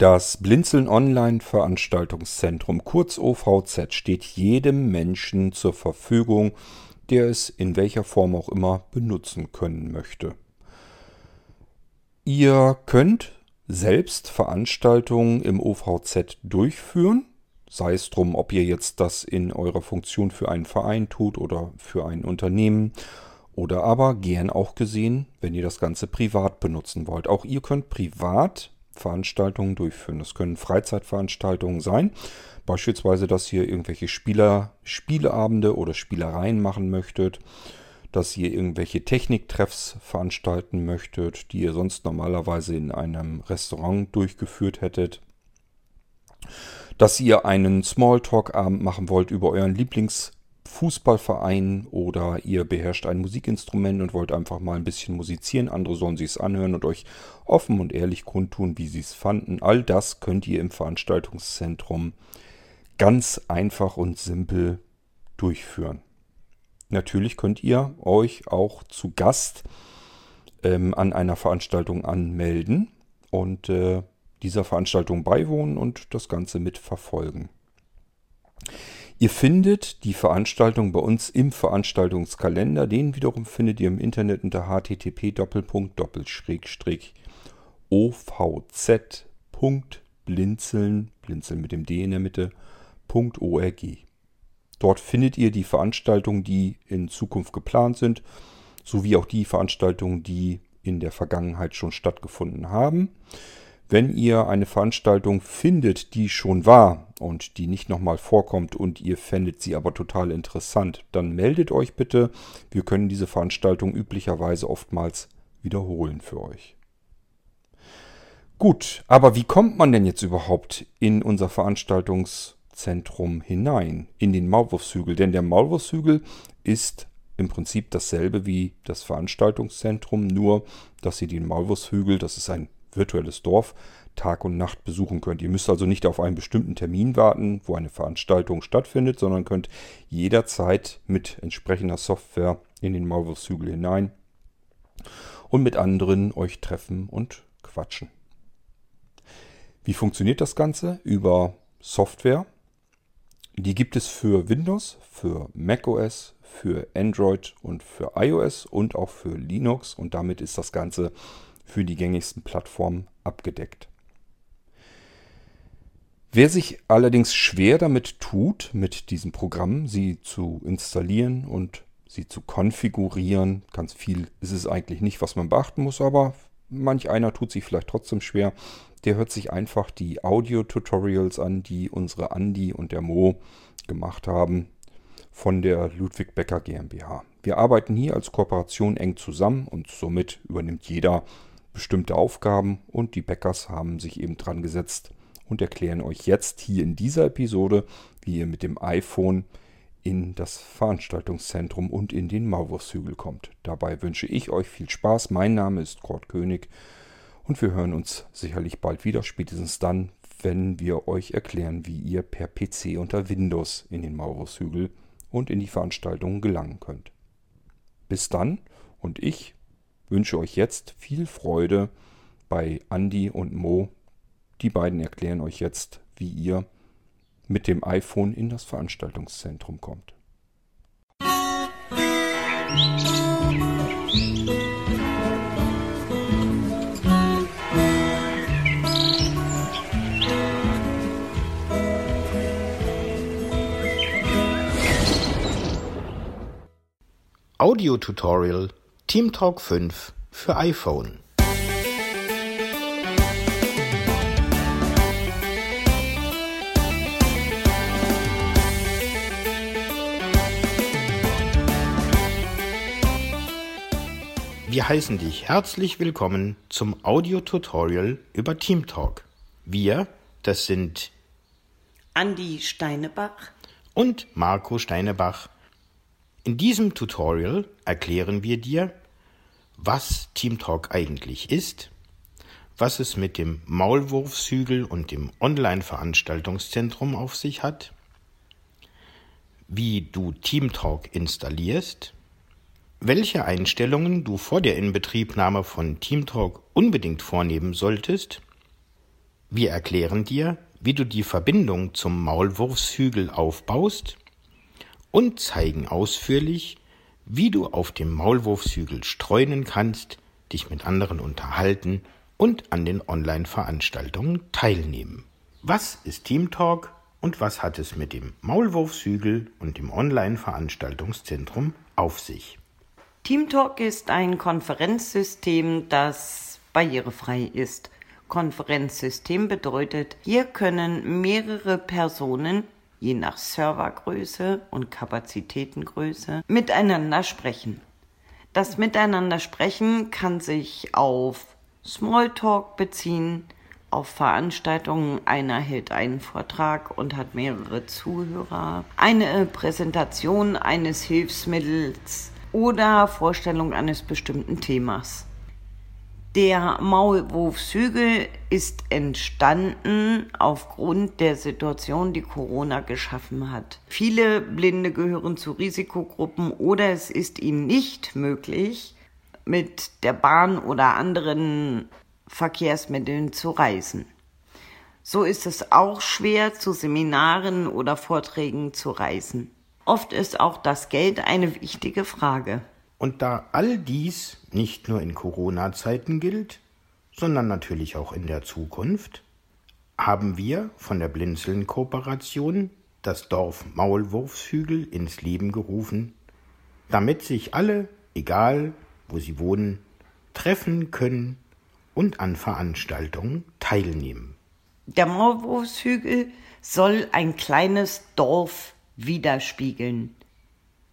Das Blinzeln Online Veranstaltungszentrum, kurz OVZ, steht jedem Menschen zur Verfügung, der es in welcher Form auch immer benutzen können möchte. Ihr könnt selbst Veranstaltungen im OVZ durchführen, sei es drum, ob ihr jetzt das in eurer Funktion für einen Verein tut oder für ein Unternehmen oder aber gern auch gesehen, wenn ihr das Ganze privat benutzen wollt. Auch ihr könnt privat Veranstaltungen durchführen. Das können Freizeitveranstaltungen sein. Beispielsweise, dass ihr irgendwelche Spieler, Spieleabende oder Spielereien machen möchtet. Dass ihr irgendwelche Techniktreffs veranstalten möchtet, die ihr sonst normalerweise in einem Restaurant durchgeführt hättet. Dass ihr einen Smalltalk-Abend machen wollt über euren Lieblings- Fußballverein oder ihr beherrscht ein Musikinstrument und wollt einfach mal ein bisschen musizieren. Andere sollen sich es anhören und euch offen und ehrlich kundtun, wie sie es fanden. All das könnt ihr im Veranstaltungszentrum ganz einfach und simpel durchführen. Natürlich könnt ihr euch auch zu Gast ähm, an einer Veranstaltung anmelden und äh, dieser Veranstaltung beiwohnen und das Ganze mitverfolgen. Ihr findet die Veranstaltung bei uns im Veranstaltungskalender. Den wiederum findet ihr im Internet unter http ovz.blinzeln, blinzeln mit dem D in der Mitte, .org. Dort findet ihr die Veranstaltungen, die in Zukunft geplant sind, sowie auch die Veranstaltungen, die in der Vergangenheit schon stattgefunden haben. Wenn ihr eine Veranstaltung findet, die schon war und die nicht nochmal vorkommt und ihr fändet sie aber total interessant, dann meldet euch bitte. Wir können diese Veranstaltung üblicherweise oftmals wiederholen für euch. Gut, aber wie kommt man denn jetzt überhaupt in unser Veranstaltungszentrum hinein, in den Maulwurfshügel? Denn der Maulwurfshügel ist im Prinzip dasselbe wie das Veranstaltungszentrum, nur dass ihr den Maulwurfshügel, das ist ein virtuelles Dorf Tag und Nacht besuchen könnt. Ihr müsst also nicht auf einen bestimmten Termin warten, wo eine Veranstaltung stattfindet, sondern könnt jederzeit mit entsprechender Software in den Maulwurfshügel hinein und mit anderen euch treffen und quatschen. Wie funktioniert das Ganze? Über Software. Die gibt es für Windows, für macOS, für Android und für iOS und auch für Linux und damit ist das Ganze für die gängigsten Plattformen abgedeckt. Wer sich allerdings schwer damit tut, mit diesem Programm sie zu installieren und sie zu konfigurieren, ganz viel ist es eigentlich nicht, was man beachten muss, aber manch einer tut sich vielleicht trotzdem schwer, der hört sich einfach die Audio-Tutorials an, die unsere Andi und der Mo gemacht haben von der Ludwig Becker GmbH. Wir arbeiten hier als Kooperation eng zusammen und somit übernimmt jeder bestimmte Aufgaben und die Bäckers haben sich eben dran gesetzt und erklären euch jetzt hier in dieser Episode, wie ihr mit dem iPhone in das Veranstaltungszentrum und in den Maulwurfshügel kommt. Dabei wünsche ich euch viel Spaß. Mein Name ist Kurt König und wir hören uns sicherlich bald wieder, spätestens dann, wenn wir euch erklären, wie ihr per PC unter Windows in den Maulwurfshügel und in die Veranstaltungen gelangen könnt. Bis dann und ich wünsche euch jetzt viel Freude bei Andy und Mo. Die beiden erklären euch jetzt, wie ihr mit dem iPhone in das Veranstaltungszentrum kommt. Audio-Tutorial TeamTalk 5 für iPhone. Wir heißen dich herzlich willkommen zum Audio-Tutorial über TeamTalk. Wir, das sind Andi Steinebach und Marco Steinebach. In diesem Tutorial erklären wir dir, was TeamTalk eigentlich ist, was es mit dem Maulwurfshügel und dem Online-Veranstaltungszentrum auf sich hat, wie du TeamTalk installierst, welche Einstellungen du vor der Inbetriebnahme von TeamTalk unbedingt vornehmen solltest, Wir erklären dir, wie du die Verbindung zum Maulwurfshügel aufbaust und zeigen ausführlich, wie du auf dem Maulwurfshügel streunen kannst, dich mit anderen unterhalten und an den Online-Veranstaltungen teilnehmen. Was ist Team Talk und was hat es mit dem Maulwurfshügel und dem Online-Veranstaltungszentrum auf sich? TeamTalk ist ein Konferenzsystem, das barrierefrei ist. Konferenzsystem bedeutet, hier können mehrere Personen je nach Servergröße und Kapazitätengröße miteinander sprechen. Das Miteinander sprechen kann sich auf Smalltalk beziehen, auf Veranstaltungen, einer hält einen Vortrag und hat mehrere Zuhörer, eine Präsentation eines Hilfsmittels oder Vorstellung eines bestimmten Themas. Der Maulwurfshügel ist entstanden aufgrund der Situation, die Corona geschaffen hat. Viele Blinde gehören zu Risikogruppen oder es ist ihnen nicht möglich, mit der Bahn oder anderen Verkehrsmitteln zu reisen. So ist es auch schwer, zu Seminaren oder Vorträgen zu reisen. Oft ist auch das Geld eine wichtige Frage. Und da all dies nicht nur in Corona-Zeiten gilt, sondern natürlich auch in der Zukunft, haben wir von der Blinzeln-Kooperation das Dorf Maulwurfshügel ins Leben gerufen, damit sich alle, egal wo sie wohnen, treffen können und an Veranstaltungen teilnehmen. Der Maulwurfshügel soll ein kleines Dorf widerspiegeln.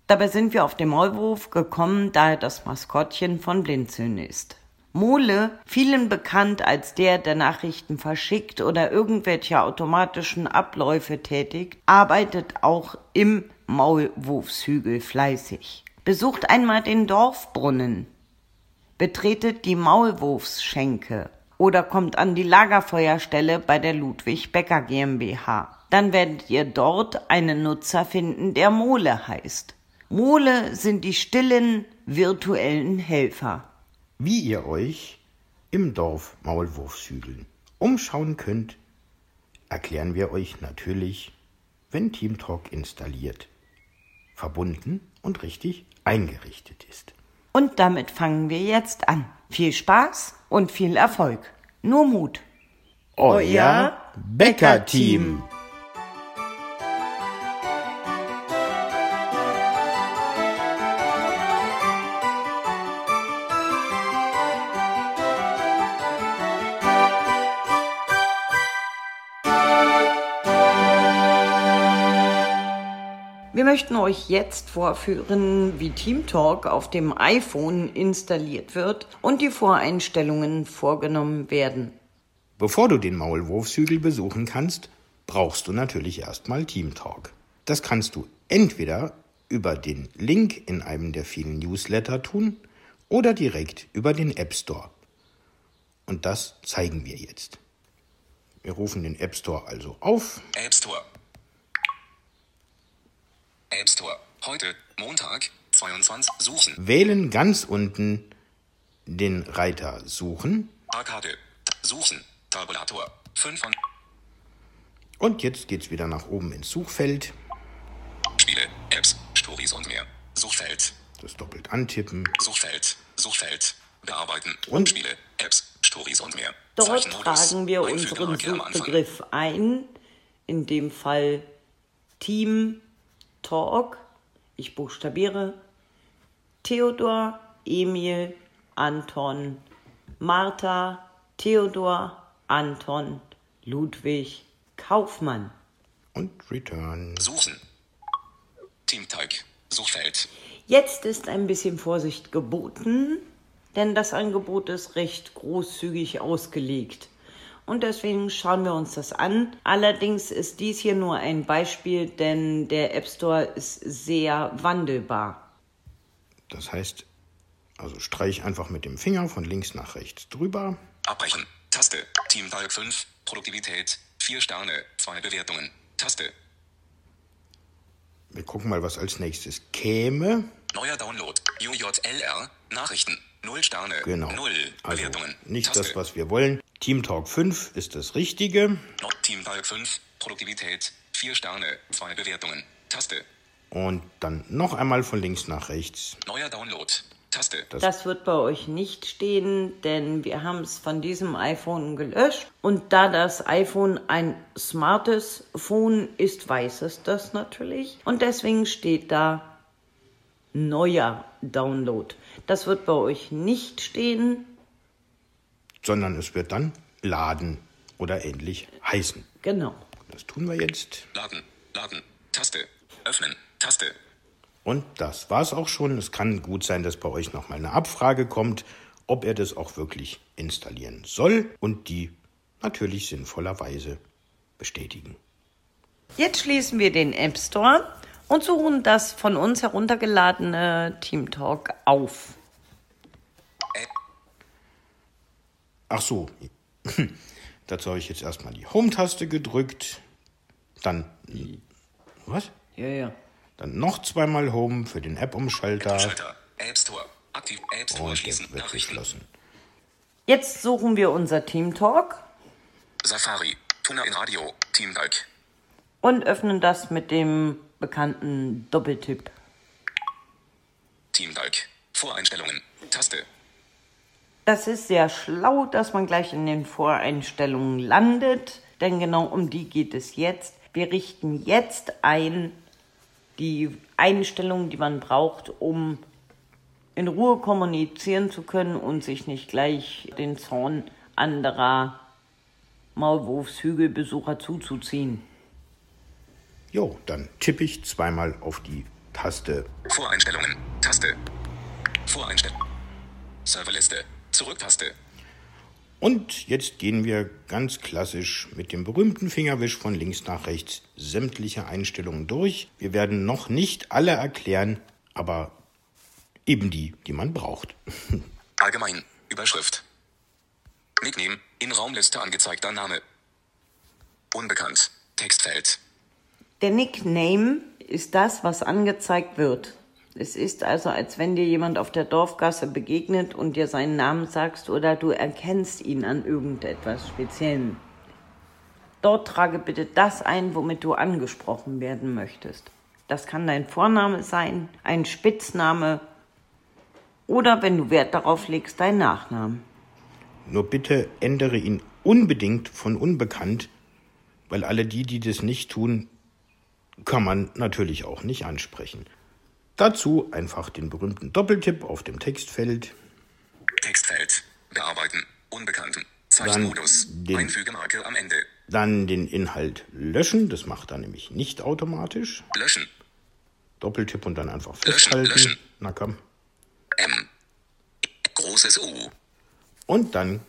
Dabei sind wir auf den Maulwurf gekommen, da er das Maskottchen von Blinzeln ist. Mole, vielen bekannt als der, der Nachrichten verschickt oder irgendwelche automatischen Abläufe tätigt, arbeitet auch im Maulwurfshügel fleißig. Besucht einmal den Dorfbrunnen, betretet die Maulwurfsschenke oder kommt an die Lagerfeuerstelle bei der Ludwig Becker GmbH. Dann werdet ihr dort einen Nutzer finden, der Mole heißt. Mole sind die stillen virtuellen Helfer. Wie ihr euch im Dorf Maulwurfshügeln umschauen könnt, erklären wir euch natürlich, wenn TeamTalk installiert, verbunden und richtig eingerichtet ist. Und damit fangen wir jetzt an. Viel Spaß und viel Erfolg. Nur Mut. Euer Bäcker-Team. Möchten euch jetzt vorführen, wie TeamTalk auf dem iPhone installiert wird und die Voreinstellungen vorgenommen werden. Bevor du den Maulwurfshügel besuchen kannst, brauchst du natürlich erstmal TeamTalk. Das kannst du entweder über den Link in einem der vielen Newsletter tun oder direkt über den App Store. Und das zeigen wir jetzt. Wir rufen den App Store also auf. App Store. App Store. Heute, Montag, 22. Suchen. Wählen ganz unten den Reiter Suchen. Arcade. Suchen. Tabulator. 5 von Und jetzt geht's wieder nach oben ins Suchfeld. Spiele, Apps, Stories und mehr. Suchfeld. Das doppelt antippen. Suchfeld. Suchfeld. Bearbeiten. Und? Spiele, Apps, Stories und mehr. Dort tragen wir unseren. Suchbegriff ein, in dem Fall Team Talk. Ich buchstabiere Theodor, Emil, Anton, Martha, Theodor, Anton, Ludwig, Kaufmann. Und Return. Suchen. Teamteig. Suchfeld. Jetzt ist ein bisschen Vorsicht geboten, denn das Angebot ist recht großzügig ausgelegt. Und deswegen schauen wir uns das an. Allerdings ist dies hier nur ein Beispiel, denn der App Store ist sehr wandelbar. Das heißt, also streich einfach mit dem Finger von links nach rechts drüber. Abbrechen. Taste. Teamteig 5. Produktivität. 4 Sterne. 2 Bewertungen. Taste. Wir gucken mal, was als nächstes käme. Neuer Download. UJLR. Nachrichten. 0 Sterne. Genau. 0 Also Bewertungen. nicht Taste. das, was wir wollen. Team Talk 5 ist das Richtige. Noch Team Talk 5, Produktivität, 4 Sterne, 2 Bewertungen. Taste. Und dann noch einmal von links nach rechts. Neuer Download. Taste. Das wird bei euch nicht stehen, denn wir haben es von diesem iPhone gelöscht. Und da das iPhone ein smartes Phone ist, weiß es das natürlich. Und deswegen steht da neuer Download. Das wird bei euch nicht stehen. Sondern es wird dann laden oder ähnlich heißen. Genau. Das tun wir jetzt. Laden. Laden. Taste. Öffnen. Taste. Und das war's auch schon. Es kann gut sein, dass bei euch nochmal eine Abfrage kommt, ob er das auch wirklich installieren soll und die natürlich sinnvollerweise bestätigen. Jetzt schließen wir den App Store und suchen das von uns heruntergeladene TeamTalk auf. Ach so, dazu habe ich jetzt erstmal die Home-Taste gedrückt, dann was? Ja, ja. Dann noch zweimal Home für den App-Umschalter Schalter. App Store. Aktiv. App Store und schließen. wird geschlossen. Jetzt suchen wir unser TeamTalk Safari. Tuner in Radio. Team Talk. und öffnen das mit dem bekannten Doppeltipp. Team Talk. Voreinstellungen. Taste. Das ist sehr schlau, dass man gleich in den Voreinstellungen landet, denn genau um die geht es jetzt. Wir richten jetzt ein die Einstellungen, die man braucht, um in Ruhe kommunizieren zu können und sich nicht gleich den Zorn anderer Maulwurfshügelbesucher zuzuziehen. Jo, dann tippe ich zweimal auf die Taste. Voreinstellungen. Taste. Voreinstellungen. Serverliste. Zurücktaste. Und jetzt gehen wir ganz klassisch mit dem berühmten Fingerwisch von links nach rechts sämtliche Einstellungen durch. Wir werden noch nicht alle erklären, aber eben die, die man braucht. Allgemein. Überschrift. Nickname. In Raumliste angezeigter Name. Unbekannt. Textfeld. Der Nickname ist das, was angezeigt wird. Es ist also, als wenn dir jemand auf der Dorfgasse begegnet und dir seinen Namen sagst oder du erkennst ihn an irgendetwas Speziellem. Dort trage bitte das ein, womit du angesprochen werden möchtest. Das kann dein Vorname sein, ein Spitzname oder, wenn du Wert darauf legst, dein Nachname. Nur bitte ändere ihn unbedingt von unbekannt, weil alle die, die das nicht tun, kann man natürlich auch nicht ansprechen. Dazu einfach den berühmten Doppeltipp auf dem Textfeld. Textfeld. Bearbeiten. Unbekannten. Zeichenmodus. den- Einfügemarke am Ende. Dann den Inhalt löschen, das macht er nämlich nicht automatisch. Löschen. Doppeltipp und dann einfach Löschen, festhalten. löschen. Na komm. M. Großes U. Und dann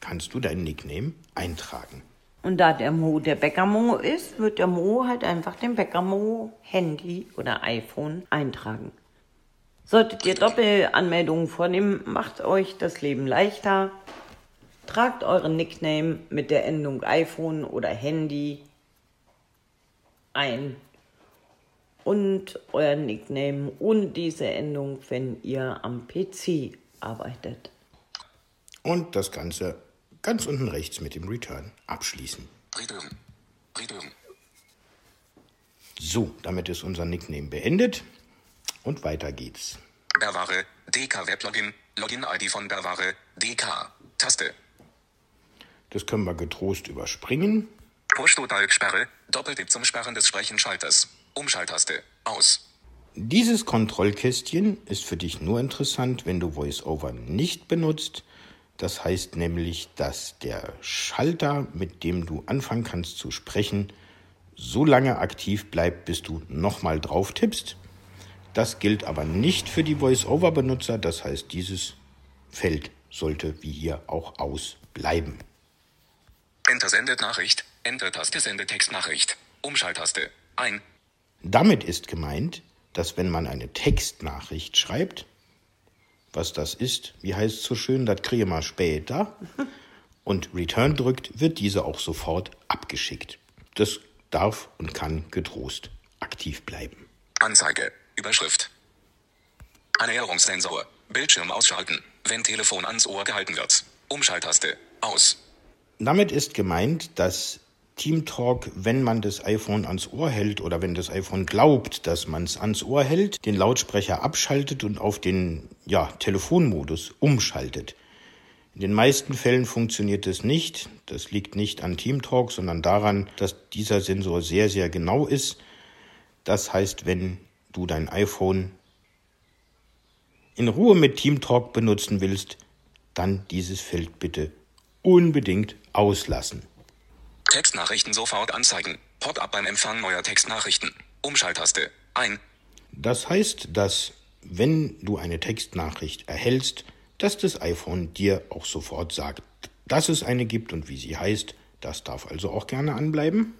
kannst du dein Nickname eintragen. Und da der Mo der Bäcker-Mo ist, wird der Mo halt einfach den Bäcker-Mo Handy oder iPhone eintragen. Solltet ihr Doppelanmeldungen vornehmen, macht euch das Leben leichter. Tragt euren Nickname mit der Endung iPhone oder Handy ein. Und euer Nickname und diese Endung, wenn ihr am PC arbeitet. Und das Ganze ganz unten rechts mit dem Return abschließen. Return. Return. So, damit ist unser Nickname beendet. Und weiter geht's. Berware. DK Weblogin. Login-ID von Berware. DK. Taste. Das können wir getrost überspringen. Push-to-Talk-Sperre. Doppeltipp zum Sperren des Sprechenschalters. Umschalttaste. Aus. Dieses Kontrollkästchen ist für dich nur interessant, wenn du VoiceOver nicht benutzt. Das heißt nämlich, dass der Schalter, mit dem du anfangen kannst zu sprechen, so lange aktiv bleibt, bis du nochmal drauf tippst. Das gilt aber nicht für die VoiceOver-Benutzer. Das heißt, dieses Feld sollte wie hier auch ausbleiben. Enter sendet Nachricht. Enter-Taste sendet Textnachricht. Umschalttaste. Ein. Damit ist gemeint, dass wenn man eine Textnachricht schreibt, was das ist, wie heißt es so schön, das kriege mal später, und Return drückt, wird diese auch sofort abgeschickt. Das darf und kann getrost aktiv bleiben. Anzeige. Überschrift. Annäherungssensor. Bildschirm ausschalten, wenn Telefon ans Ohr gehalten wird. Umschalttaste. Aus. Damit ist gemeint, dass TeamTalk, wenn man das iPhone ans Ohr hält oder wenn das iPhone glaubt, dass man es ans Ohr hält, den Lautsprecher abschaltet und auf den ja, Telefonmodus umschaltet. In den meisten Fällen funktioniert es nicht. Das liegt nicht an TeamTalk, sondern daran, dass dieser Sensor sehr, sehr genau ist. Das heißt, wenn du dein iPhone in Ruhe mit TeamTalk benutzen willst, dann dieses Feld bitte unbedingt auslassen. Textnachrichten sofort anzeigen. Pop-up beim Empfang neuer Textnachrichten. Umschalttaste. Ein. Das heißt, dass wenn du eine Textnachricht erhältst, dass das iPhone dir auch sofort sagt, dass es eine gibt und wie sie heißt. Das darf also auch gerne anbleiben.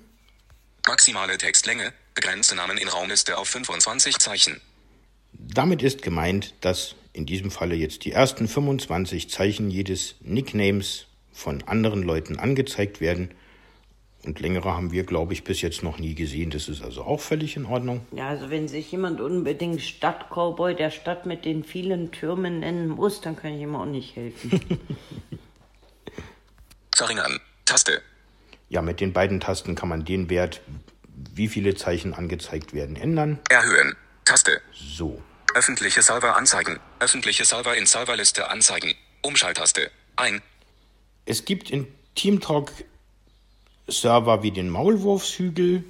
Maximale Textlänge. Begrenzte Namen in Raumliste auf 25 Zeichen. Damit ist gemeint, dass in diesem Falle jetzt die ersten 25 Zeichen jedes Nicknames von anderen Leuten angezeigt werden. Und längere haben wir, glaube ich, bis jetzt noch nie gesehen. Das ist also auch völlig in Ordnung. Ja, also wenn sich jemand unbedingt Stadtcowboy der Stadt mit den vielen Türmen nennen muss, dann kann ich ihm auch nicht helfen. Verringern. Taste. Ja, mit den beiden Tasten kann man den Wert, wie viele Zeichen angezeigt werden, ändern. Erhöhen. Taste. So. Öffentliche Server anzeigen. Öffentliche Server in Serverliste anzeigen. Umschalttaste. Ein. Es gibt in TeamTalk Server wie den Maulwurfshügel.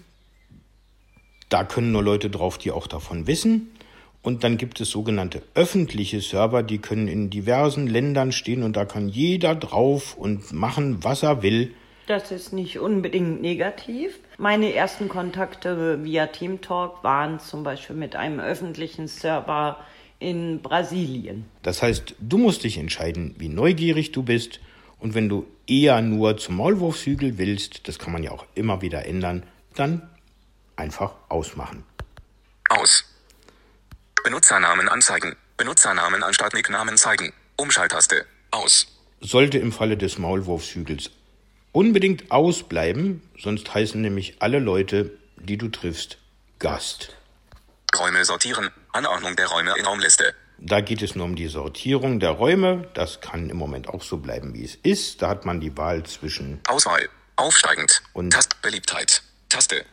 Da können nur Leute drauf, die auch davon wissen. Und dann gibt es sogenannte öffentliche Server, die können in diversen Ländern stehen und da kann jeder drauf und machen, was er will. Das ist nicht unbedingt negativ. Meine ersten Kontakte via TeamTalk waren zum Beispiel mit einem öffentlichen Server in Brasilien. Das heißt, du musst dich entscheiden, wie neugierig du bist. Und wenn du eher nur zum Maulwurfshügel willst, das kann man ja auch immer wieder ändern, dann einfach ausmachen. Aus. Benutzernamen anzeigen. Benutzernamen anstatt Nicknamen zeigen. Umschalttaste. Aus. Sollte im Falle des Maulwurfshügels unbedingt ausbleiben, sonst heißen nämlich alle Leute, die du triffst, Gast. Räume sortieren. Anordnung der Räume in Raumliste. Da geht es nur um die Sortierung der Räume. Das kann im Moment auch so bleiben, wie es ist. Da hat man die Wahl zwischen Auswahl. Aufsteigend. Und- Tast Beliebtheit. Taste.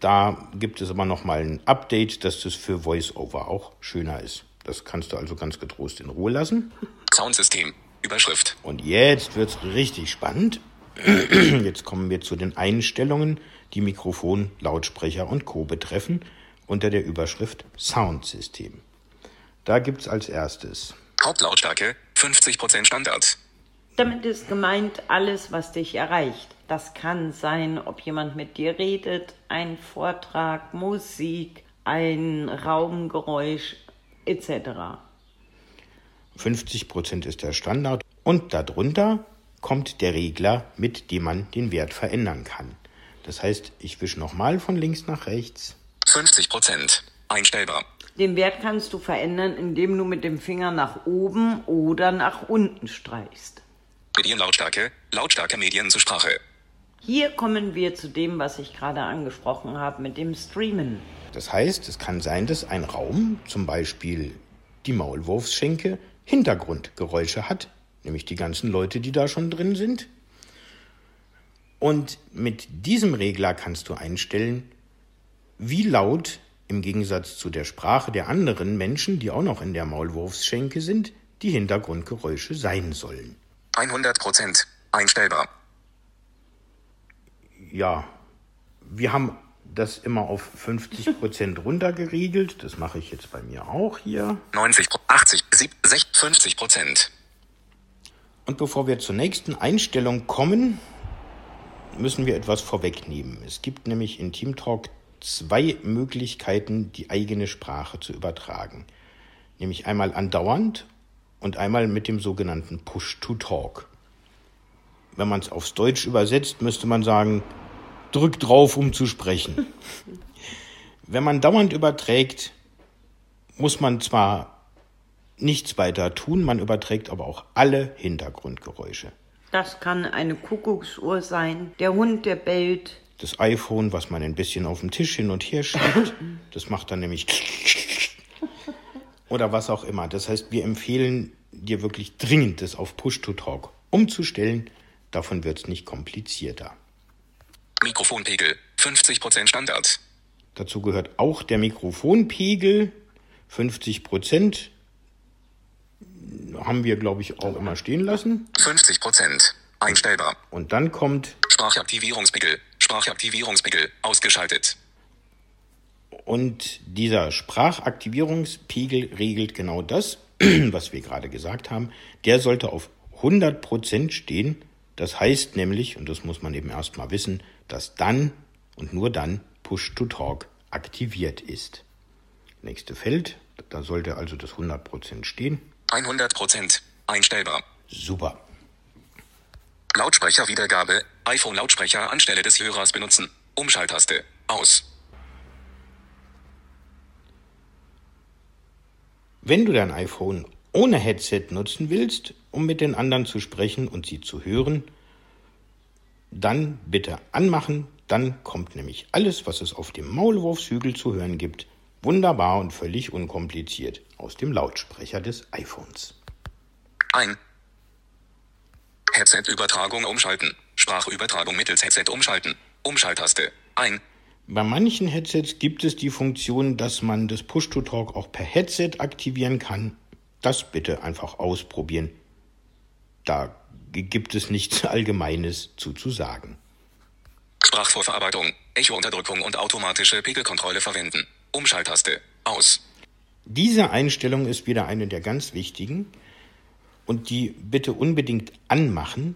Da gibt es aber nochmal ein Update, dass das für VoiceOver auch schöner ist. Das kannst du also ganz getrost in Ruhe lassen. Soundsystem. Überschrift. Und jetzt wird's richtig spannend. Jetzt kommen wir zu den Einstellungen, die Mikrofon, Lautsprecher und Co. betreffen, unter der Überschrift Soundsystem. Da gibt's als erstes Hauptlautstärke. 50% Standard. Damit ist gemeint alles, was dich erreicht. Das kann sein, ob jemand mit dir redet, ein Vortrag, Musik, ein Raumgeräusch etc. 50% ist der Standard und darunter kommt der Regler, mit dem man den Wert verändern kann. Das heißt, ich wische nochmal von links nach rechts. 50%. Einstellbar. Den Wert kannst du verändern, indem du mit dem Finger nach oben oder nach unten streichst. Medienlautstärke. Lautstärke Medien zur Sprache. Hier kommen wir zu dem, was ich gerade angesprochen habe mit dem Streamen. Das heißt, es kann sein, dass ein Raum, zum Beispiel die Maulwurfsschenke, Hintergrundgeräusche hat, nämlich die ganzen Leute, die da schon drin sind. Und mit diesem Regler kannst du einstellen, wie laut im Gegensatz zu der Sprache der anderen Menschen, die auch noch in der Maulwurfsschenke sind, die Hintergrundgeräusche sein sollen. 100%. Einstellbar. Ja, wir haben das immer auf 50% runtergeriegelt. Das mache ich jetzt bei mir auch hier. 90, 80, 70, 50%. Und bevor wir zur nächsten Einstellung kommen, müssen wir etwas vorwegnehmen. Es gibt nämlich in TeamTalk zwei Möglichkeiten, die eigene Sprache zu übertragen. Nämlich einmal andauernd und einmal mit dem sogenannten Push-to-Talk. Wenn man es aufs Deutsch übersetzt, müsste man sagen, drück drauf, um zu sprechen. Wenn man dauernd überträgt, muss man zwar nichts weiter tun, man überträgt aber auch alle Hintergrundgeräusche. Das kann eine Kuckucksuhr sein, der Hund, der bellt. Das iPhone, was man ein bisschen auf dem Tisch hin und her schiebt, das macht dann nämlich oder was auch immer. Das heißt, wir empfehlen dir wirklich dringend, das auf Push-to-Talk umzustellen, Davon wird es nicht komplizierter. Mikrofonpegel 50% Standard. Dazu gehört auch der Mikrofonpegel. 50 Prozent haben wir, glaube ich, auch immer stehen lassen. 50%. Einstellbar. Und dann kommt, Sprachaktivierungspegel. Sprachaktivierungspegel ausgeschaltet. und dieser Sprachaktivierungspegel regelt genau das, was wir gerade gesagt haben. Der sollte auf 100 Prozent stehen. Das heißt nämlich, und das muss man eben erstmal wissen, dass dann und nur dann Push-to-Talk aktiviert ist. Nächste Feld, da sollte also das 100 Prozent stehen. 100%. Einstellbar. Super. Lautsprecherwiedergabe. iPhone-Lautsprecher anstelle des Hörers benutzen. Umschalttaste. Aus. Wenn du dein iPhone ohne Headset nutzen willst, um mit den anderen zu sprechen und sie zu hören, dann bitte anmachen. Dann kommt nämlich alles, was es auf dem Maulwurfshügel zu hören gibt, wunderbar und völlig unkompliziert aus dem Lautsprecher des iPhones. Ein. Headset-Übertragung umschalten. Sprachübertragung mittels Headset umschalten. Umschalttaste. Ein. Bei manchen Headsets gibt es die Funktion, dass man das Push-to-Talk auch per Headset aktivieren kann. Das bitte einfach ausprobieren. Da gibt es nichts Allgemeines zu zu sagen. Sprachvorverarbeitung. Echo-Unterdrückung und automatische Pegelkontrolle verwenden. Umschalttaste. Aus. Diese Einstellung ist wieder eine der ganz wichtigen und die bitte unbedingt anmachen,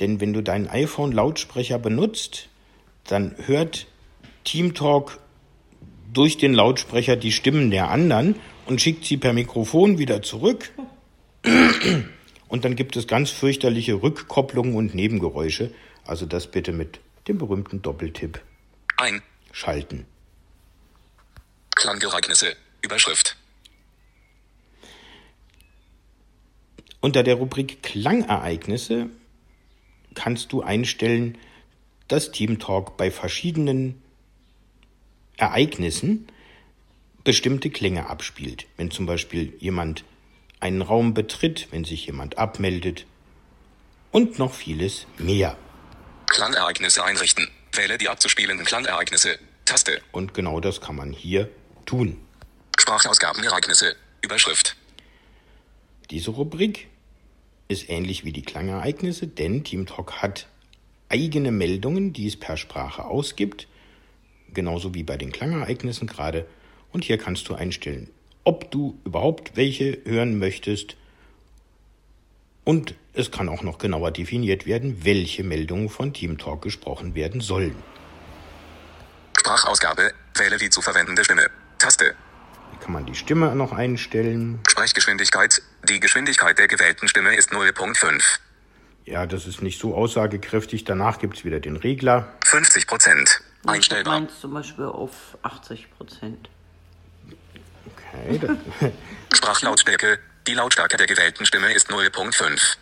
denn wenn du deinen iPhone-Lautsprecher benutzt, dann hört TeamTalk durch den Lautsprecher die Stimmen der anderen und schickt sie per Mikrofon wieder zurück. Und dann gibt es ganz fürchterliche Rückkopplungen und Nebengeräusche. Also das bitte mit dem berühmten Doppeltipp Ein. schalten. Klangereignisse. Überschrift. Unter der Rubrik Klangereignisse kannst du einstellen, dass TeamTalk bei verschiedenen Ereignissen bestimmte Klänge abspielt. Wenn zum Beispiel jemand einen Raum betritt, wenn sich jemand abmeldet und noch vieles mehr. Klangereignisse einrichten. Wähle die abzuspielenden Klangereignisse. Taste. Und genau das kann man hier tun. Sprachausgabenereignisse. Überschrift. Diese Rubrik ist ähnlich wie die Klangereignisse, denn TeamTalk hat eigene Meldungen, die es per Sprache ausgibt, genauso wie bei den Klangereignissen gerade. Und hier kannst du einstellen, ob du überhaupt welche hören möchtest. Und es kann auch noch genauer definiert werden, welche Meldungen von TeamTalk gesprochen werden sollen. Sprachausgabe. Wähle die zu verwendende Stimme. Taste. Hier kann man die Stimme noch einstellen. Sprechgeschwindigkeit. Die Geschwindigkeit der gewählten Stimme ist 0.5. Ja, das ist nicht so aussagekräftig. Danach gibt's wieder den Regler. 50 Prozent. Einstellbar. Meins zum Beispiel auf 80 Prozent. Okay, Sprachlautstärke. Die Lautstärke der gewählten Stimme ist 0.5.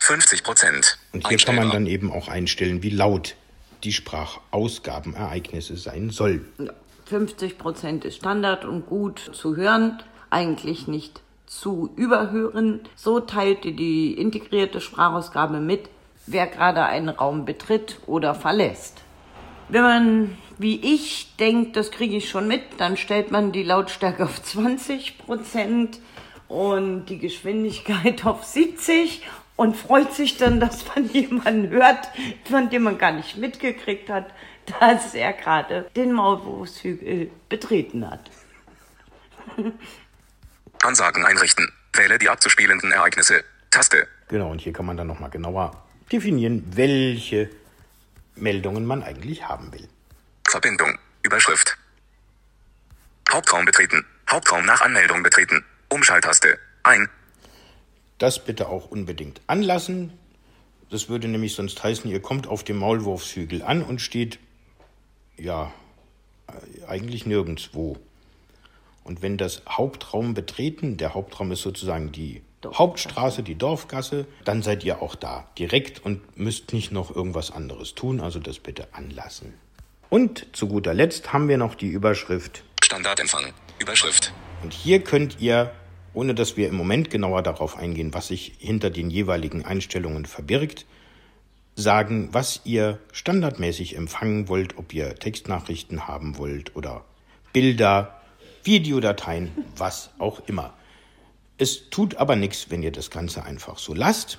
50 Prozent. Und hier kann man dann eben auch einstellen, wie laut die Sprachausgabenereignisse sein sollen. Ja, 50 Prozent ist Standard und gut zu hören, eigentlich nicht zu überhören. So teilt dir die integrierte Sprachausgabe mit, wer gerade einen Raum betritt oder verlässt. Wenn man, wie ich, denkt, das kriege ich schon mit, dann stellt man die Lautstärke auf 20 Prozent und die Geschwindigkeit auf 70 und freut sich dann, dass man jemanden hört, von dem man gar nicht mitgekriegt hat, dass er gerade den Maulwurfshügel betreten hat. Ansagen einrichten. Wähle die abzuspielenden Ereignisse. Taste. Genau, und hier kann man dann nochmal genauer definieren, welche Meldungen man eigentlich haben will. Verbindung. Überschrift. Hauptraum betreten. Hauptraum nach Anmeldung betreten. Umschalttaste. Ein. Das bitte auch unbedingt anlassen. Das würde nämlich sonst heißen, ihr kommt auf dem Maulwurfshügel an und steht, ja, eigentlich nirgendwo. Und wenn das Hauptraum betreten, der Hauptraum ist sozusagen die Dorfgasse. Hauptstraße, die Dorfgasse, dann seid ihr auch da direkt und müsst nicht noch irgendwas anderes tun, also das bitte anlassen. Und zu guter Letzt haben wir noch die Überschrift Standardempfang. Überschrift. und hier könnt ihr, ohne dass wir im Moment genauer darauf eingehen, was sich hinter den jeweiligen Einstellungen verbirgt, sagen, was ihr standardmäßig empfangen wollt, ob ihr Textnachrichten haben wollt oder Bilder, Videodateien, was auch immer. Es tut aber nichts, wenn ihr das Ganze einfach so lasst.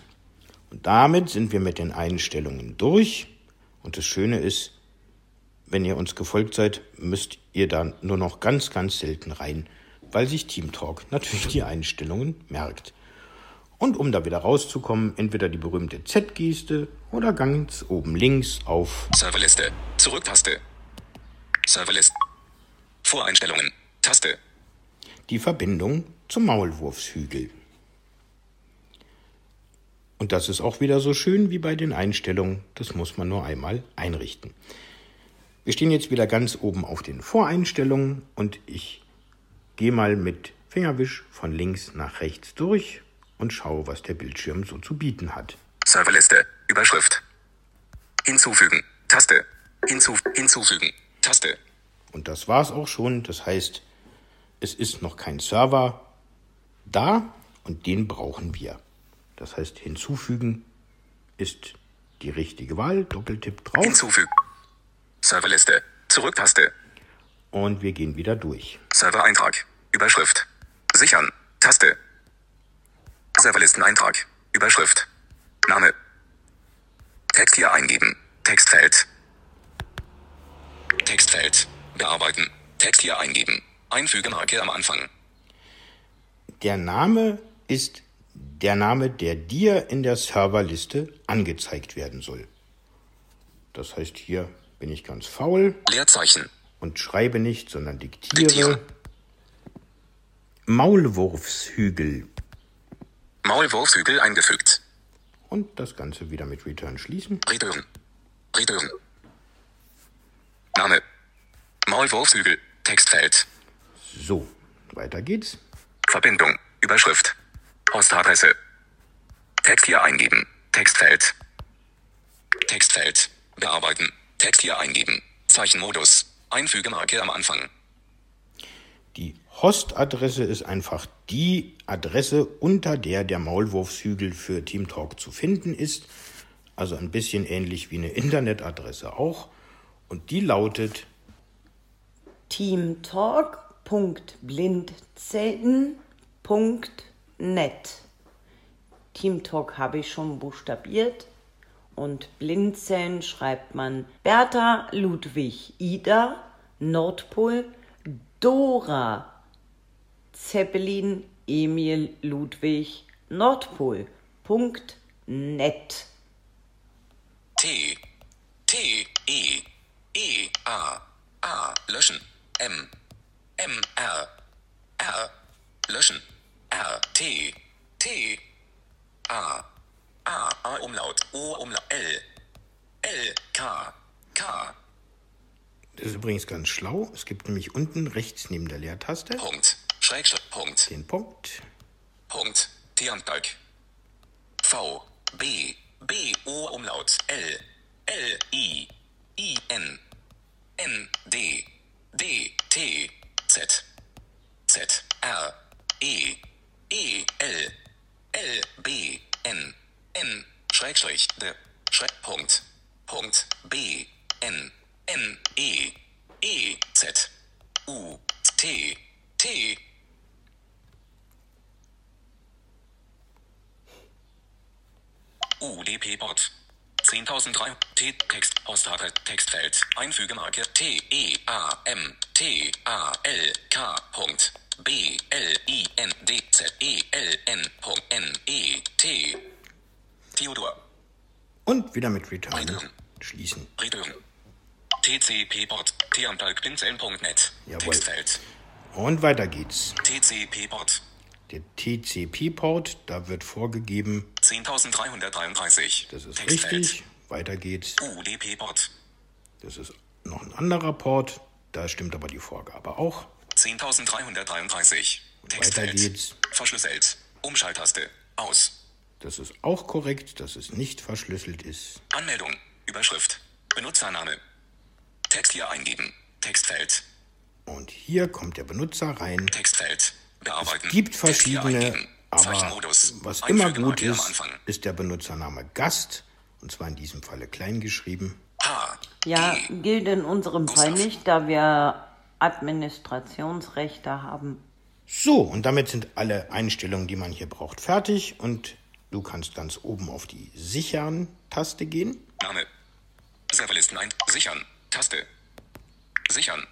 Und damit sind wir mit den Einstellungen durch. Und das Schöne ist, wenn ihr uns gefolgt seid, müsst ihr dann nur noch ganz, ganz selten rein, weil sich TeamTalk natürlich die Einstellungen merkt. Und um da wieder rauszukommen, entweder die berühmte Z-Geste oder ganz oben links auf Serverliste. Zurücktaste. Serverliste. Voreinstellungen. Taste. die Verbindung zum Maulwurfshügel. Und das ist auch wieder so schön wie bei den Einstellungen. Das muss man nur einmal einrichten. Wir stehen jetzt wieder ganz oben auf den Voreinstellungen und ich gehe mal mit Fingerwisch von links nach rechts durch und schaue, was der Bildschirm so zu bieten hat. Serverliste. Überschrift. Hinzufügen. Taste. Hinzu hinzufügen. Taste. Und das war's auch schon. Das heißt, es ist noch kein Server da und den brauchen wir. Das heißt, hinzufügen ist die richtige Wahl. Doppeltipp drauf Hinzufügen. Serverliste. Zurücktaste. und wir gehen wieder durch. Servereintrag. Überschrift. Sichern. Taste. Serverlisteneintrag. Überschrift. Name. Text hier eingeben. Textfeld. Textfeld. Bearbeiten. Text hier eingeben. Einfügemarke am Anfang. Der Name ist der Name, der dir in der Serverliste angezeigt werden soll. Das heißt, hier bin ich ganz faul Leerzeichen. und schreibe nicht, sondern diktiere. Diktieren. Maulwurfshügel. Maulwurfshügel eingefügt. Und das Ganze wieder mit Return schließen. Return. Return. Name. Maulwurfshügel. Textfeld. So, weiter geht's. Verbindung. Überschrift. Postadresse. Text hier eingeben. Textfeld. Textfeld. Bearbeiten. Text hier eingeben. Zeichenmodus. Einfügemarke am Anfang. Die Hostadresse ist einfach die Adresse, unter der der Maulwurfshügel für TeamTalk zu finden ist. Also ein bisschen ähnlich wie eine Internetadresse auch. Und die lautet teamtalk.blindzellen.net. Teamtalk habe ich schon buchstabiert und Blindzellen schreibt man Bertha Ludwig Ida Nordpol Dora Zeppelin Emil Ludwig Nordpol Punkt net. T. T. E. E. A. A. Löschen. M. M. R. R. Löschen. R. T. T. A. A. A. Umlaut. O. Umlaut. L. L. K. K. Das ist übrigens ganz schlau. Es gibt nämlich unten rechts neben der Leertaste Punkt. Schrägstrich. Punkt. den Punkt. Punkt. Tiernbalk. V. B. B. O. Umlaut. L. L. I. I. N. N. D. D. T. Z. Z. R. E. E. L. L. B. N. N. Schrägstrich. D. Schräg. Punkt. Punkt. B. N. N. E. E. Z. U. T. T. UDP-Bot. 10.003 T Text Postadresse Textfeld. Einfügemarke. T E A M T A L K Punkt. B L I N D Z E L N Punkt N E T. Theodor. Und wieder mit Return. Return. schließen. Return. TCP-Bot T-Amtalk.net Jawohl. Textfeld. Und weiter geht's. TCP-Bot Der TCP-Port, da wird vorgegeben, 10.333 das ist Textfeld richtig. Weiter geht's. UDP-Bot Das ist noch ein anderer Port. Da stimmt aber die Vorgabe auch. 10.333. Weiter geht's. Verschlüsselt. Umschalttaste. Aus. Das ist auch korrekt, dass es nicht verschlüsselt ist. Anmeldung. Überschrift. Benutzername. Text hier eingeben. Textfeld. Und hier kommt der Benutzer rein. Textfeld. Bearbeiten. Es gibt verschiedene. Aber was immer gut ist, ist der Benutzername Gast Und zwar in diesem Falle klein geschrieben. H. Ja, gilt in unserem Fall nicht, da wir Administrationsrechte haben. So, und damit sind alle Einstellungen, die man hier braucht, fertig. Und du kannst ganz oben auf die Sichern-Taste gehen. Name. Serverlisten ein. Sichern. Taste. Sichern.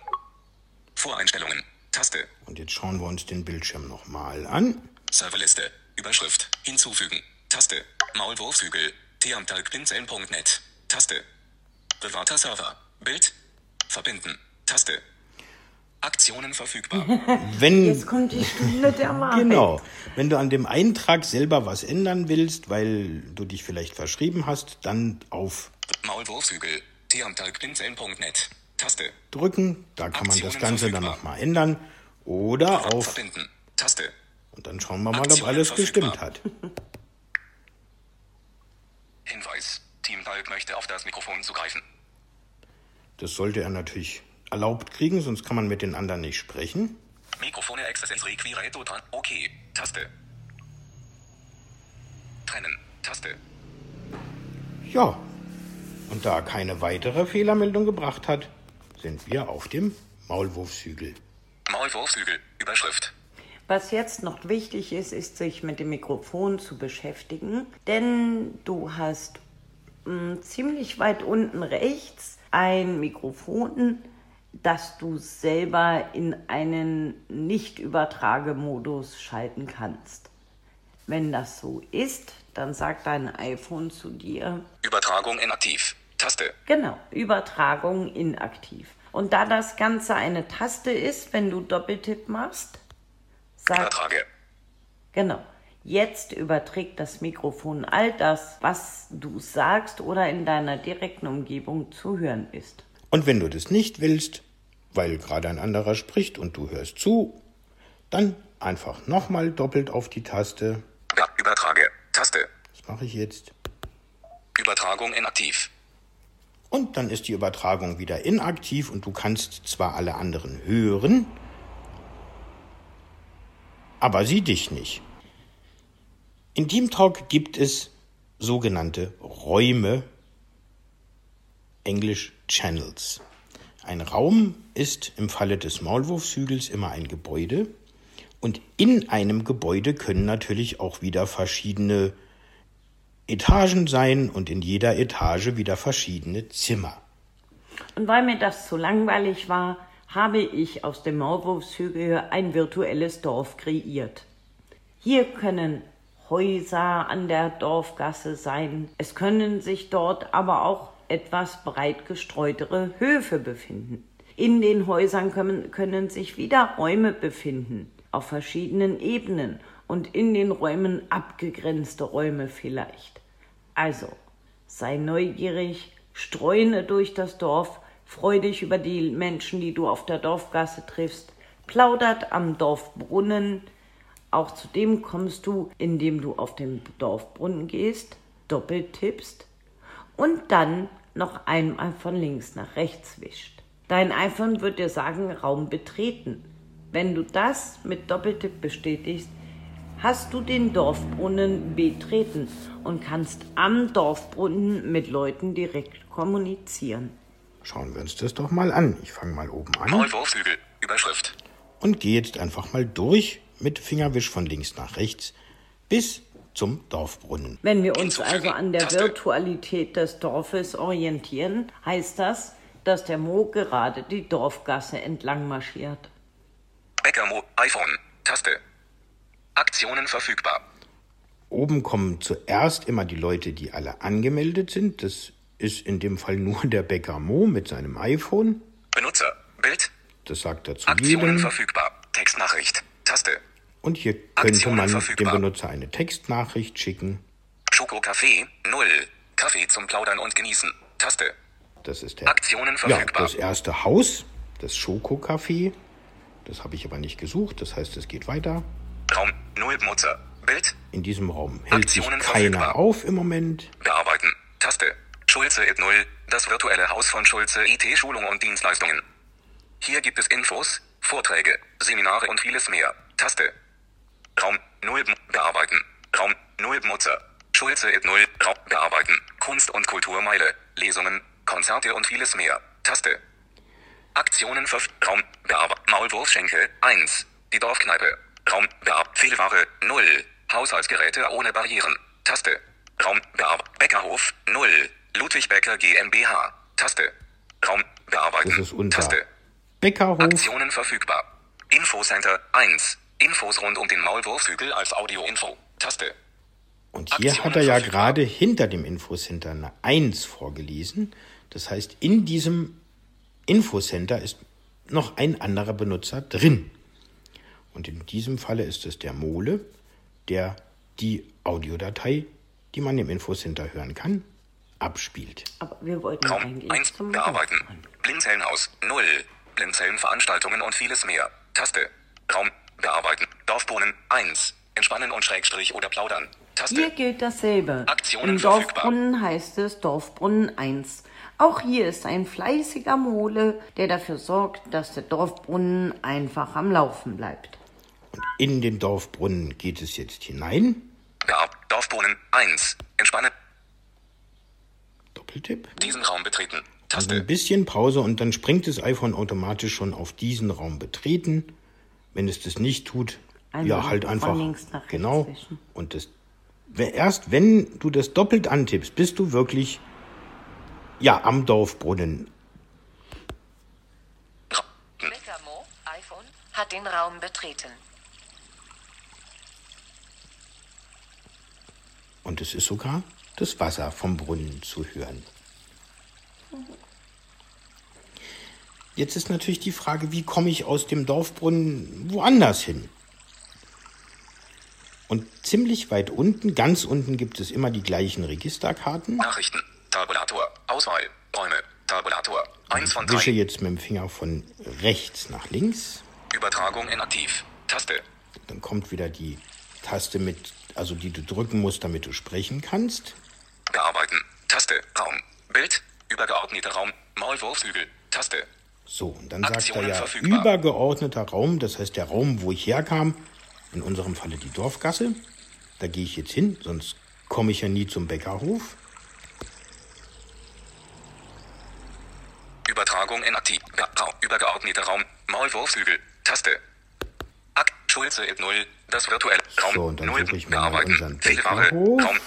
Voreinstellungen. Taste. Und jetzt schauen wir uns den Bildschirm nochmal an. Serverliste. Überschrift. Hinzufügen. Taste. Maulwurfshügel. Theamtalkpinseln.net. Taste. Privater Server. Bild. Verbinden. Taste. Aktionen verfügbar. Wenn Jetzt kommt die Stunde der Wahrheit. Genau. Wenn du an dem Eintrag selber was ändern willst, weil du dich vielleicht verschrieben hast, dann auf Maulwurfshügel. Theamtalkpinseln.net. Taste. drücken. Da kann man das Aktionen Ganze dann verfügbar. nochmal ändern. Oder auf. Verbinden. Taste. Und dann schauen wir mal, ob Aktionen alles verfügbar. gestimmt hat. Hinweis. Team Talk möchte auf das Mikrofon zugreifen. Das sollte er natürlich erlaubt kriegen, sonst kann man mit den anderen nicht sprechen. Mikrofone Access Requireto dran. Okay. Taste. Trennen. Taste. Ja. Und da keine weitere Fehlermeldung gebracht hat, sind wir auf dem Maulwurfshügel. Maulwurfshügel. Überschrift. Was jetzt noch wichtig ist, ist sich mit dem Mikrofon zu beschäftigen, denn du hast mh, ziemlich weit unten rechts ein Mikrofon, das du selber in einen Nicht-Übertragemodus schalten kannst. Wenn das so ist, dann sagt dein iPhone zu dir, Übertragung inaktiv. Taste. Genau, Übertragung inaktiv. Und da das Ganze eine Taste ist, wenn du Doppeltipp machst, sagt Übertrage. Genau. Jetzt überträgt das Mikrofon all das, was du sagst oder in deiner direkten Umgebung zu hören ist. Und wenn du das nicht willst, weil gerade ein anderer spricht und du hörst zu, dann einfach nochmal doppelt auf die Taste. Ja, Übertrage. Taste. Das mache ich jetzt. Übertragung inaktiv. Und dann ist die Übertragung wieder inaktiv und du kannst zwar alle anderen hören, aber sie dich nicht. In TeamTalk gibt es sogenannte Räume, englisch Channels. Ein Raum ist im Falle des Maulwurfshügels immer ein Gebäude und in einem Gebäude können natürlich auch wieder verschiedene Etagen sein und in jeder Etage wieder verschiedene Zimmer. Und weil mir das zu langweilig war, habe ich aus dem Maulwurfshügel ein virtuelles Dorf kreiert. Hier können Häuser an der Dorfgasse sein. Es können sich dort aber auch etwas breit gestreutere Höfe befinden. In den Häusern können, können sich wieder Räume befinden, auf verschiedenen Ebenen und in den Räumen abgegrenzte Räume vielleicht. Also, sei neugierig, streune durch das Dorf, freu dich über die Menschen, die du auf der Dorfgasse triffst, plaudert am Dorfbrunnen. Auch zu dem kommst du, indem du auf den Dorfbrunnen gehst, doppelt tippst und dann noch einmal von links nach rechts wischt. Dein iPhone wird dir sagen, Raum betreten. Wenn du das mit Doppeltipp bestätigst, hast du den Dorfbrunnen betreten und kannst am Dorfbrunnen mit Leuten direkt kommunizieren. Schauen wir uns das doch mal an. Ich fange mal oben an Maulwurfshügel. Überschrift. und gehe jetzt einfach mal durch mit Fingerwisch von links nach rechts bis zum Dorfbrunnen. Wenn wir uns Hinzufügen. also an der Taste. Virtualität des Dorfes orientieren, heißt das, dass der Mo gerade die Dorfgasse entlang marschiert. Bäckermo. iPhone. Taste. Aktionen verfügbar. Oben kommen zuerst immer die Leute, die alle angemeldet sind. Das ist in dem Fall nur der Bäcker Mo mit seinem iPhone. Benutzer. Bild. Das sagt er zu Aktionen jedem. verfügbar. Textnachricht. Taste. Und hier könnte Aktionen man dem verfügbar. Benutzer eine Textnachricht schicken. Schoko-Kaffee. Null. Kaffee zum Plaudern und Genießen. Taste. Das ist der Aktionen ja, verfügbar. das erste Haus, das Schoko-Café. Das habe ich aber nicht gesucht. Das heißt, es geht weiter. Raum. Null Benutzer. Bild. In diesem Raum hält sich Aktionen keiner verfügbar. auf im Moment. Bearbeiten. Taste. Schulze et Null. Das virtuelle Haus von Schulze IT Schulung und Dienstleistungen. Hier gibt es Infos, Vorträge, Seminare und vieles mehr. Taste. Raum 0 Bearbeiten. Raum 0 Benutzer. Schulze et 0. Raum bearbeiten. Kunst und Kulturmeile. Lesungen, Konzerte und vieles mehr. Taste. Aktionen 5. Raum bearbeiten. Maulwurfschenkel 1. Die Dorfkneipe. Raum bearbeiten. Fehlware 0. Haushaltsgeräte ohne Barrieren. Taste. Raum bearbeiten. Bäckerhof 0. Ludwig Becker GmbH. Taste. Raum bearbeiten. Das ist unter Taste. Bäckerhof. Aktionen verfügbar. Infocenter 1. Infos rund um den Maulwurfshügel als Audioinfo. Taste. Und hier Aktionen hat er ja gerade hinter dem Infocenter eine 1 vorgelesen. Das heißt, in diesem Infocenter ist noch ein anderer Benutzer drin. Und in diesem Falle ist es der Mole, der die Audiodatei, die man im Infocenter hören kann, abspielt. Aber wir wollten Raum eigentlich 1. zum Bearbeiten. Blinzellenhaus 0. Blinzellenveranstaltungen und vieles mehr. Taste. Raum bearbeiten. Dorfbrunnen 1. Entspannen und Schrägstrich oder plaudern. Taste. Hier gilt dasselbe. Aktionen Im verfügbar. Dorfbrunnen heißt es Dorfbrunnen 1. Auch hier ist ein fleißiger Mole, der dafür sorgt, dass der Dorfbrunnen einfach am Laufen bleibt. Und in den Dorfbrunnen geht es jetzt hinein. Bear Dorfbrunnen 1. Entspannen. Doppeltipp. Diesen Raum betreten. Also Taste. ein bisschen Pause und dann springt das iPhone automatisch schon auf diesen Raum betreten. Wenn es das nicht tut, Also ja, halt von einfach. links nach rechts genau. wischen. Und das, erst wenn du das doppelt antippst, bist du wirklich ja am Dorfbrunnen. Mekamo, iPhone, hat den Raum betreten. Und es ist sogar das Wasser vom Brunnen zu hören. Jetzt ist natürlich die Frage, wie komme ich aus dem Dorfbrunnen woanders hin? Und ziemlich weit unten, ganz unten gibt es immer die gleichen Registerkarten. Nachrichten. Tabulator. Auswahl. Räume. Tabulator. 1 von Ich wische 3. jetzt mit dem Finger von rechts nach links. Übertragung inaktiv. Taste. Dann kommt wieder die Taste mit, also die du drücken musst, damit du sprechen kannst. Bearbeiten. Taste. Raum. Bild. Übergeordneter Raum. Maulwurfshügel. Taste. So, und dann sagt er Aktionen ja verfügbar. übergeordneter Raum, das heißt der Raum, wo ich herkam, in unserem Falle die Dorfgasse. Da gehe ich jetzt hin, sonst komme ich ja nie zum Bäckerhof. Übertragung inaktiv. Ga Raum. Übergeordneter Raum. Maulwurfshügel. Taste. Schulze et 0. Das virtuelle Raum. So, und dann 0. suche ich Bearbeiten. Fehlware. Bäckerhof. Raum.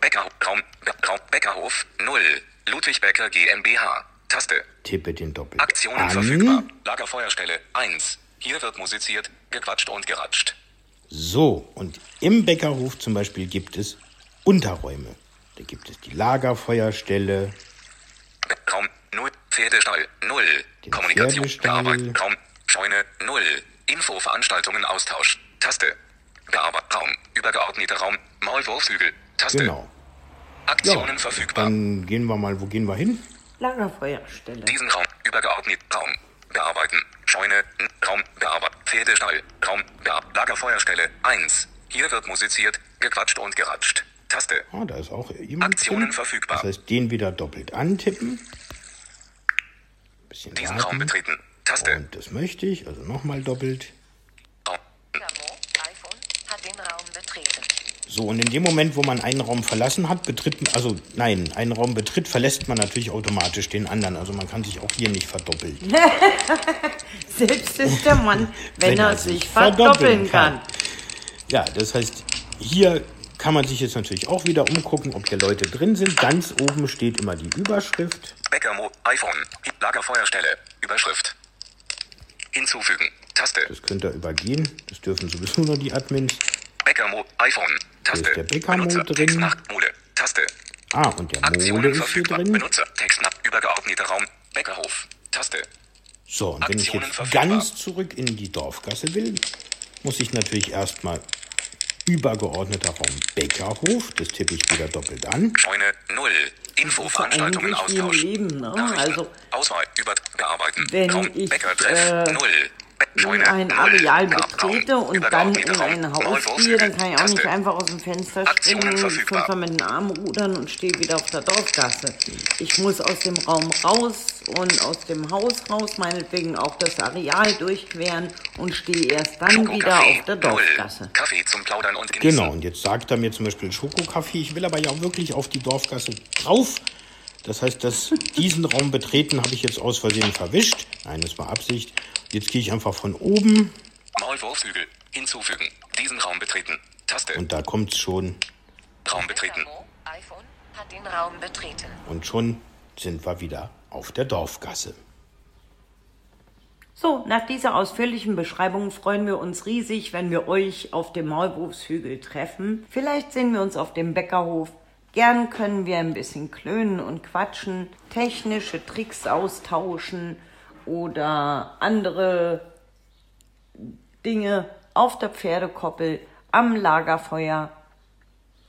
Bäcker Raum. Raum. Bäckerhof. 0. Ludwig Becker GmbH. Taste. Tippe den doppelt Aktionen an. verfügbar. Lagerfeuerstelle 1. Hier wird musiziert, gequatscht und geratscht. So, und im Bäckerhof zum Beispiel gibt es Unterräume. Da gibt es die Lagerfeuerstelle, Raum 0. Pferdestall 0. Den Kommunikation. Bearbeitung. Raum. Scheune 0. Info Veranstaltungen Austausch. Taste. Bearbeitung. Raum. Übergeordneter Raum. Maulwurfshügel. Taste. genau. Aktionen verfügbar. Dann gehen wir mal, wo gehen wir hin? Lagerfeuerstelle. Diesen Raum. Übergeordnet. Raum. Bearbeiten. Scheune. Raum. Bearbeiten. Pferdestall. Raum. Bear Lagerfeuerstelle 1. Hier wird musiziert, gequatscht und geratscht. Taste. Ah, da ist auch jemand Aktionen drin. verfügbar. Das heißt, den wieder doppelt antippen. Bisschen Diesen warten. Raum betreten. Taste. Und das möchte ich, also nochmal doppelt. So, und in dem Moment, wo man einen Raum verlassen hat, betritt, also nein, einen Raum betritt, verlässt man natürlich automatisch den anderen. Also man kann sich auch hier nicht verdoppeln. Selbst ist der Mann, wenn, er sich verdoppeln kann. Ja, das heißt, hier kann man sich jetzt natürlich auch wieder umgucken, ob hier Leute drin sind. Ganz oben steht immer die Überschrift. Bäckermo. iPhone. Lagerfeuerstelle. Überschrift. Hinzufügen. Taste. Das könnt ihr übergehen. Das dürfen sowieso nur die Admins. Bäckermo. iPhone. Taste. ist der Bäckermo Benutzer. drin. Text nach Mole. Taste. Ah, und der Aktionen ist hier verfügbar. drin. Benutzer. Text nach übergeordneter Raum. Bäckerhof. Taste. So, und wenn ich jetzt verfügbar. ganz zurück in die Dorfgasse will, muss ich natürlich erstmal übergeordneter Raum Bäckerhof. Das tippe ich wieder doppelt an. Scheune 0. Info Veranstaltungen eigentlich wie im Austausch. Leben, ne? Also- Auswahl über bearbeiten. Wenn Raum ich, Bäcker Treff äh, 0. Scheune, ein Areal betrete und dann in ein Haus gehe, dann kann ich auch nicht einfach aus dem Fenster springen, fünfmal mit den Armen rudern und stehe wieder auf der Dorfgasse. Ich muss aus dem Raum raus und aus dem Haus raus, meinetwegen auch das Areal durchqueren und stehe erst dann wieder auf der Dorfgasse. Kaffee zum Plaudern und Genießen. Genau, und jetzt sagt er mir zum Beispiel Schokokaffee. Ich will aber ja wirklich auf die Dorfgasse drauf. Das heißt, dass diesen Raum betreten habe ich jetzt aus Versehen verwischt. Nein, das war Absicht. Jetzt gehe ich einfach von oben Maulwurfshügel. Hinzufügen. Diesen Raum betreten. Taste. und da kommt schon. Raum betreten. IPhone, hat den Raum betreten. Und schon sind wir wieder auf der Dorfgasse. So, nach dieser ausführlichen Beschreibung freuen wir uns riesig, wenn wir euch auf dem Maulwurfshügel treffen. Vielleicht sehen wir uns auf dem Bäckerhof. Gern können wir ein bisschen klönen und quatschen, technische Tricks austauschen oder andere Dinge auf der Pferdekoppel, am Lagerfeuer.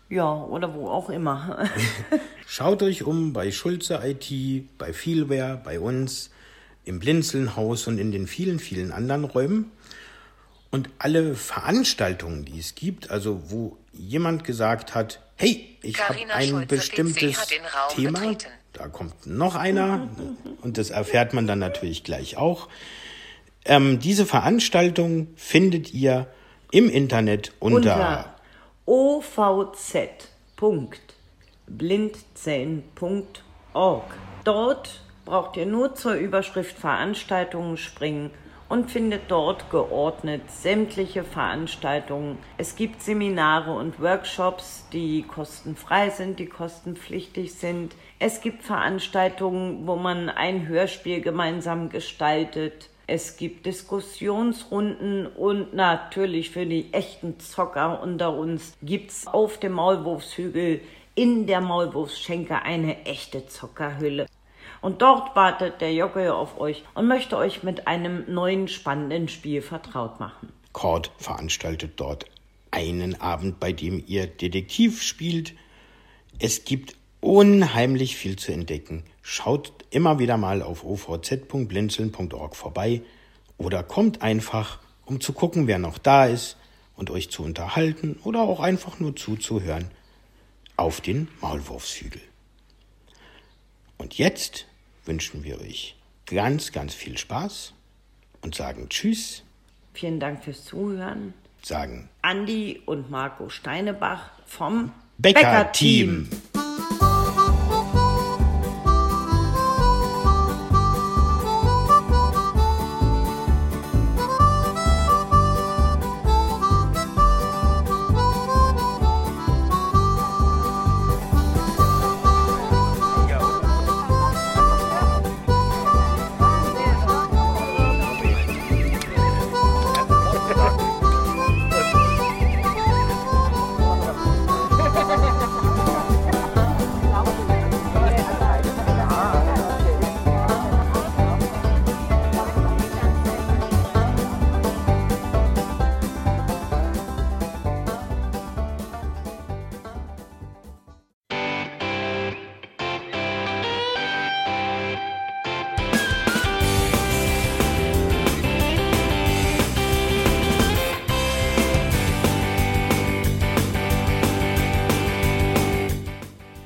Ja, oder wo auch immer. Schaut euch um bei Schulze IT, bei Vielware, bei uns, im Blinzelnhaus und in den vielen, vielen anderen Räumen. Und alle Veranstaltungen, die es gibt, also wo jemand gesagt hat, hey, ich habe ein Schulze, bestimmtes Thema, betreten. da kommt noch einer und das erfährt man dann natürlich gleich auch. Ähm, diese Veranstaltung findet ihr im Internet unter, unter ovz.blindzellen.org. Dort braucht ihr nur zur Überschrift Veranstaltungen springen und findet dort geordnet sämtliche Veranstaltungen. Es gibt Seminare und Workshops, die kostenfrei sind, die kostenpflichtig sind. Es gibt Veranstaltungen, wo man ein Hörspiel gemeinsam gestaltet. Es gibt Diskussionsrunden und natürlich für die echten Zocker unter uns gibt's auf dem Maulwurfshügel in der Maulwurfsschenke eine echte Zockerhülle. Und dort wartet der Jocke auf euch und möchte euch mit einem neuen spannenden Spiel vertraut machen. Cord veranstaltet dort einen Abend, bei dem ihr Detektiv spielt. Es gibt unheimlich viel zu entdecken. Schaut immer wieder mal auf ovz.blinzeln.org vorbei oder kommt einfach, um zu gucken, wer noch da ist und euch zu unterhalten oder auch einfach nur zuzuhören auf den Maulwurfshügel. Und jetzt wünschen wir euch ganz, ganz viel Spaß und sagen Tschüss, Vielen Dank fürs Zuhören. sagen Andi und Marco Steinebach vom Bäcker-Team.